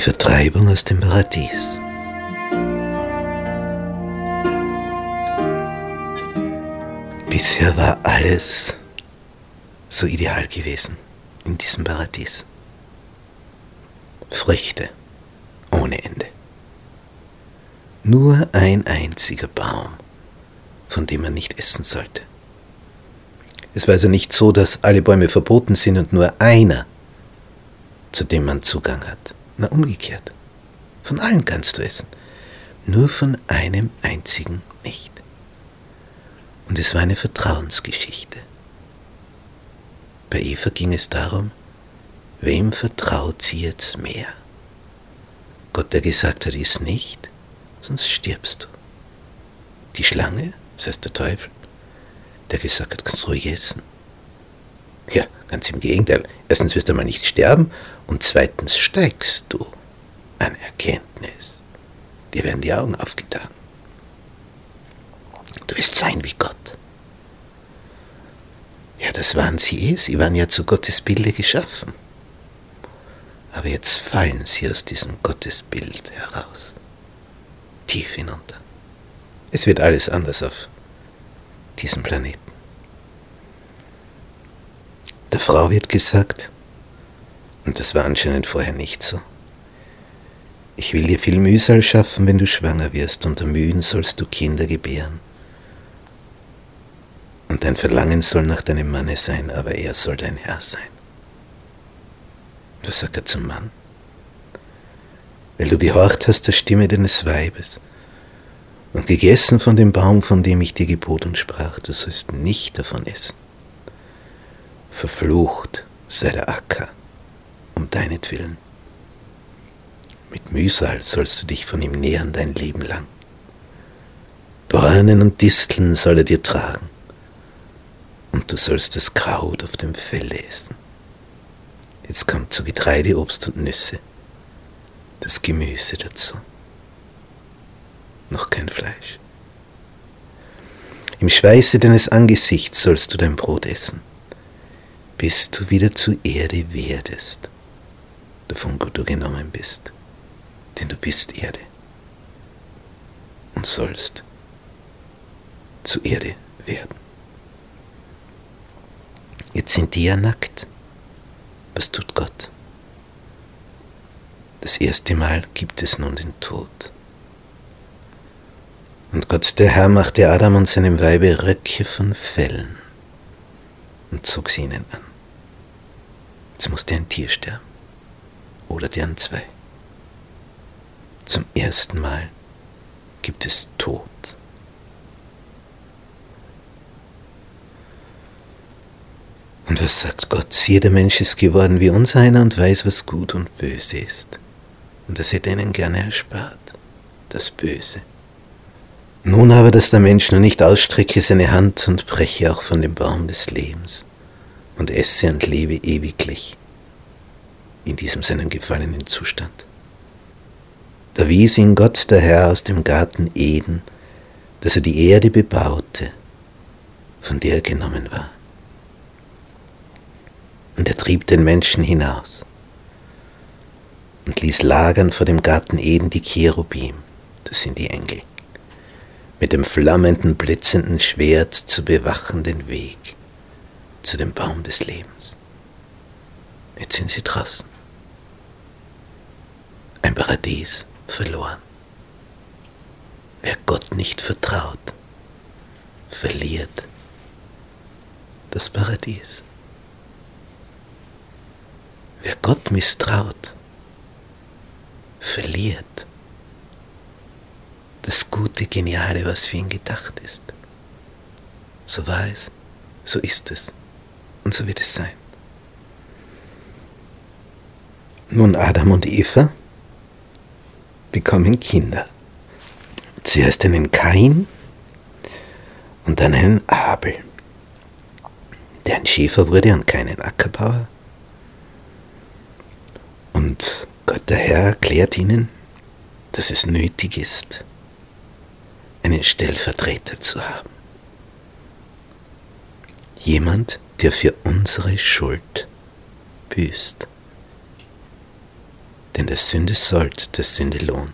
Die Vertreibung aus dem Paradies. Bisher war alles so ideal gewesen in diesem Paradies. Früchte ohne Ende. Nur ein einziger Baum, von dem man nicht essen sollte. Es war also nicht so, dass alle Bäume verboten sind und nur einer, zu dem man Zugang hat. Na, umgekehrt. Von allen kannst du essen, nur von einem einzigen nicht. Und es war eine Vertrauensgeschichte. Bei Eva ging es darum, wem vertraut sie jetzt mehr? Gott, der gesagt hat, iss nicht, sonst stirbst du. Die Schlange, das heißt der Teufel, der gesagt hat, kannst ruhig essen. Ja, ganz im Gegenteil. Erstens wirst du mal nicht sterben und zweitens steigst du an Erkenntnis. Dir werden die Augen aufgetan. Du wirst sein wie Gott. Ja, das waren sie eh. Sie waren ja zu Gottes Bilde geschaffen. Aber jetzt fallen sie aus diesem Gottesbild heraus. Tief hinunter. Es wird alles anders auf diesem Planeten. Der Frau wird gesagt, und das war anscheinend vorher nicht so, ich will dir viel Mühsal schaffen, wenn du schwanger wirst, unter Mühen sollst du Kinder gebären. Und dein Verlangen soll nach deinem Manne sein, aber er soll dein Herr sein. Was sagt er zum Mann? Weil du gehorcht hast der Stimme deines Weibes und gegessen von dem Baum, von dem ich dir gebot und sprach, du sollst nicht davon essen. Verflucht sei der Acker um deinetwillen. Mit Mühsal sollst du dich von ihm nähern dein Leben lang. Dornen und Disteln soll er dir tragen, und du sollst das Kraut auf dem Felle essen. Jetzt kommt zu Getreide, Obst und Nüsse das Gemüse dazu noch kein Fleisch. Im Schweiße deines Angesichts sollst du dein Brot essen, bis du wieder zur Erde werdest, davon du genommen bist, denn du bist Erde und sollst zur Erde werden. Jetzt sind die ja nackt. Was tut Gott? Das erste Mal gibt es nun den Tod. Und Gott der Herr machte Adam und seinem Weibe Röcke von Fellen und zog sie ihnen an. Musste ein Tier sterben. Oder deren zwei. Zum ersten Mal gibt es Tod. Und was sagt Gott? Siehe, der Mensch ist geworden wie uns einer und weiß, was gut und böse ist. Und das hätte ihnen gerne erspart, das Böse. Nun aber, dass der Mensch nur nicht ausstrecke seine Hand und breche auch von dem Baum des Lebens und esse und lebe ewiglich in diesem seinem gefallenen Zustand. Da wies ihn Gott der Herr aus dem Garten Eden, dass er die Erde bebaute, von der er genommen war. Und er trieb den Menschen hinaus und ließ lagern vor dem Garten Eden die Cherubim, das sind die Engel mit dem flammenden, blitzenden Schwert zu bewachen den Weg zu dem Baum des Lebens. Jetzt sind sie draußen. Ein Paradies verloren. Wer Gott nicht vertraut, verliert das Paradies. Wer Gott misstraut, verliert das Gute, Geniale, was für ihn gedacht ist. So war es, so ist es und so wird es sein. Nun, Adam und Eva bekommen Kinder. Zuerst einen Kain und dann einen Abel, der ein Schäfer wurde und keinen Ackerbauer. Und Gott der Herr erklärt ihnen, dass es nötig ist, einen Stellvertreter zu haben. Jemand, der für unsere Schuld büßt, Denn der Sünde Sold, der Sünde Lohn,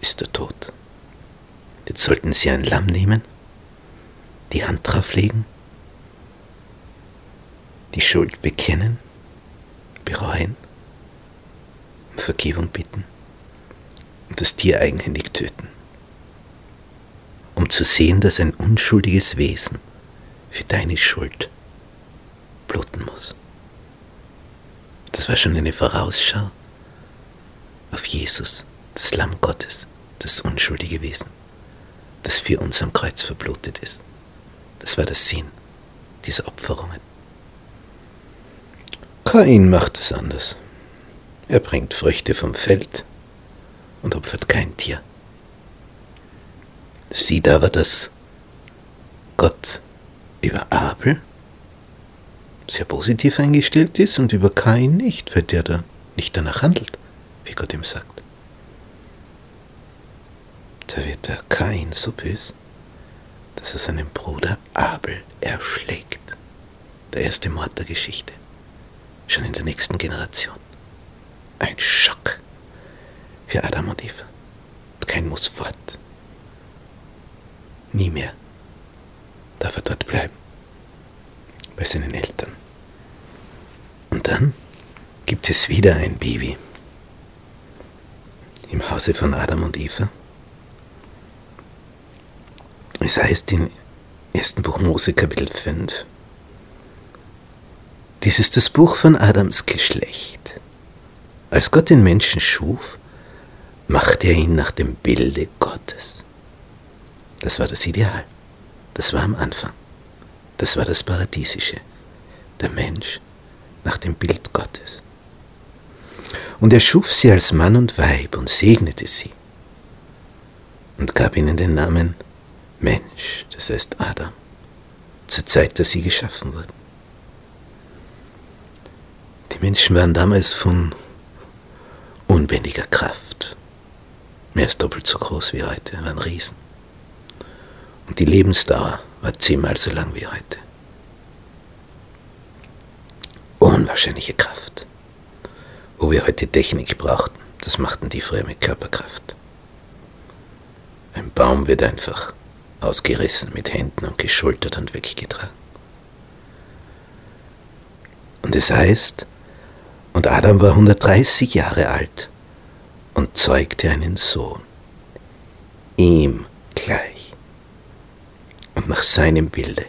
ist der Tod. Jetzt sollten Sie ein Lamm nehmen, die Hand drauflegen, die Schuld bekennen, bereuen, um Vergebung bitten und das Tier eigenhändig töten, um zu sehen, dass ein unschuldiges Wesen für deine Schuld bluten muss. Das war schon eine Vorausschau auf Jesus, das Lamm Gottes, das unschuldige Wesen, das für uns am Kreuz verblutet ist. Das war der Sinn dieser Opferungen. Kain macht es anders. Er bringt Früchte vom Feld und opfert kein Tier. Sieht aber, dass Gott über Abel sehr positiv eingestellt ist und über Kain nicht, weil der da nicht danach handelt, wie Gott ihm sagt. Da wird der Kain so böse, dass er seinen Bruder Abel erschlägt. Der erste Mord der Geschichte. Schon in der nächsten Generation. Ein Schock für Adam und Eva. Und kein muss fort. Nie mehr darf er dort bleiben. Bei seinen Eltern. Und dann gibt es wieder ein Baby. Im Hause von Adam und Eva. Es heißt im ersten Buch Mose Kapitel 5. Dies ist das Buch von Adams Geschlecht. Als Gott den Menschen schuf, machte er ihn nach dem Bilde Gottes. Das war das Ideal. Das war am Anfang. Das war das Paradiesische. Der Mensch nach dem Bild Gottes. Und er schuf sie als Mann und Weib und segnete sie und gab ihnen den Namen Mensch, das heißt Adam, zur Zeit, dass sie geschaffen wurden. Die Menschen waren damals von unbändiger Kraft, mehr als doppelt so groß wie heute, waren Riesen. Und die Lebensdauer war zehnmal so lang wie heute. Unwahrscheinliche Kraft. Wir heute Technik brauchten, das machten die früher mit Körperkraft. Ein Baum wird einfach ausgerissen mit Händen und geschultert und weggetragen. Und es heißt, und Adam war 130 Jahre alt und zeugte einen Sohn, ihm gleich und nach seinem Bilde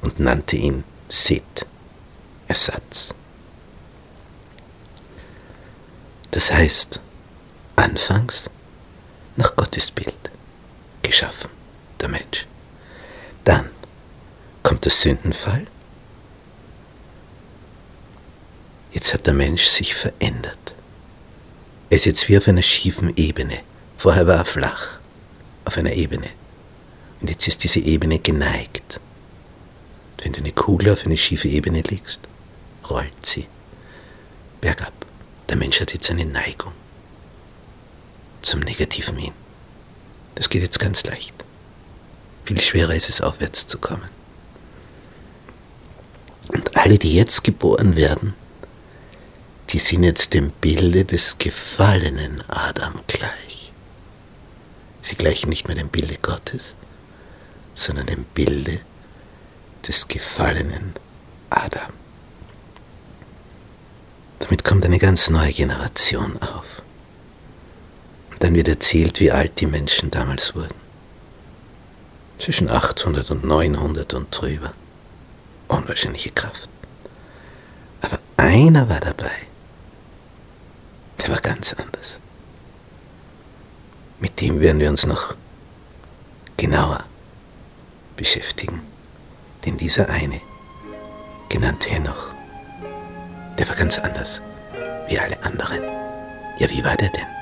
und nannte ihn Seth, Ersatz. Das heißt, anfangs nach Gottes Bild geschaffen der Mensch. Dann kommt der Sündenfall. Jetzt hat der Mensch sich verändert. Er ist jetzt wie auf einer schiefen Ebene. Vorher war er flach, auf einer Ebene. Und jetzt ist diese Ebene geneigt. Wenn du eine Kugel auf eine schiefe Ebene legst, rollt sie bergab. Der Mensch hat jetzt eine Neigung zum Negativen hin. Das geht jetzt ganz leicht. Viel schwerer ist es, aufwärts zu kommen. Und alle, die jetzt geboren werden, die sind jetzt dem Bilde des gefallenen Adam gleich. Sie gleichen nicht mehr dem Bilde Gottes, sondern dem Bilde des gefallenen Adam. Damit kommt eine ganz neue Generation auf. Und dann wird erzählt, wie alt die Menschen damals wurden zwischen 800 und 900 und drüber. Unwahrscheinliche Kraft. Aber einer war dabei, der war ganz anders. Mit dem werden wir uns noch genauer beschäftigen. Denn dieser eine, genannt Henoch, der war ganz anders wie alle anderen. Ja, wie war der denn?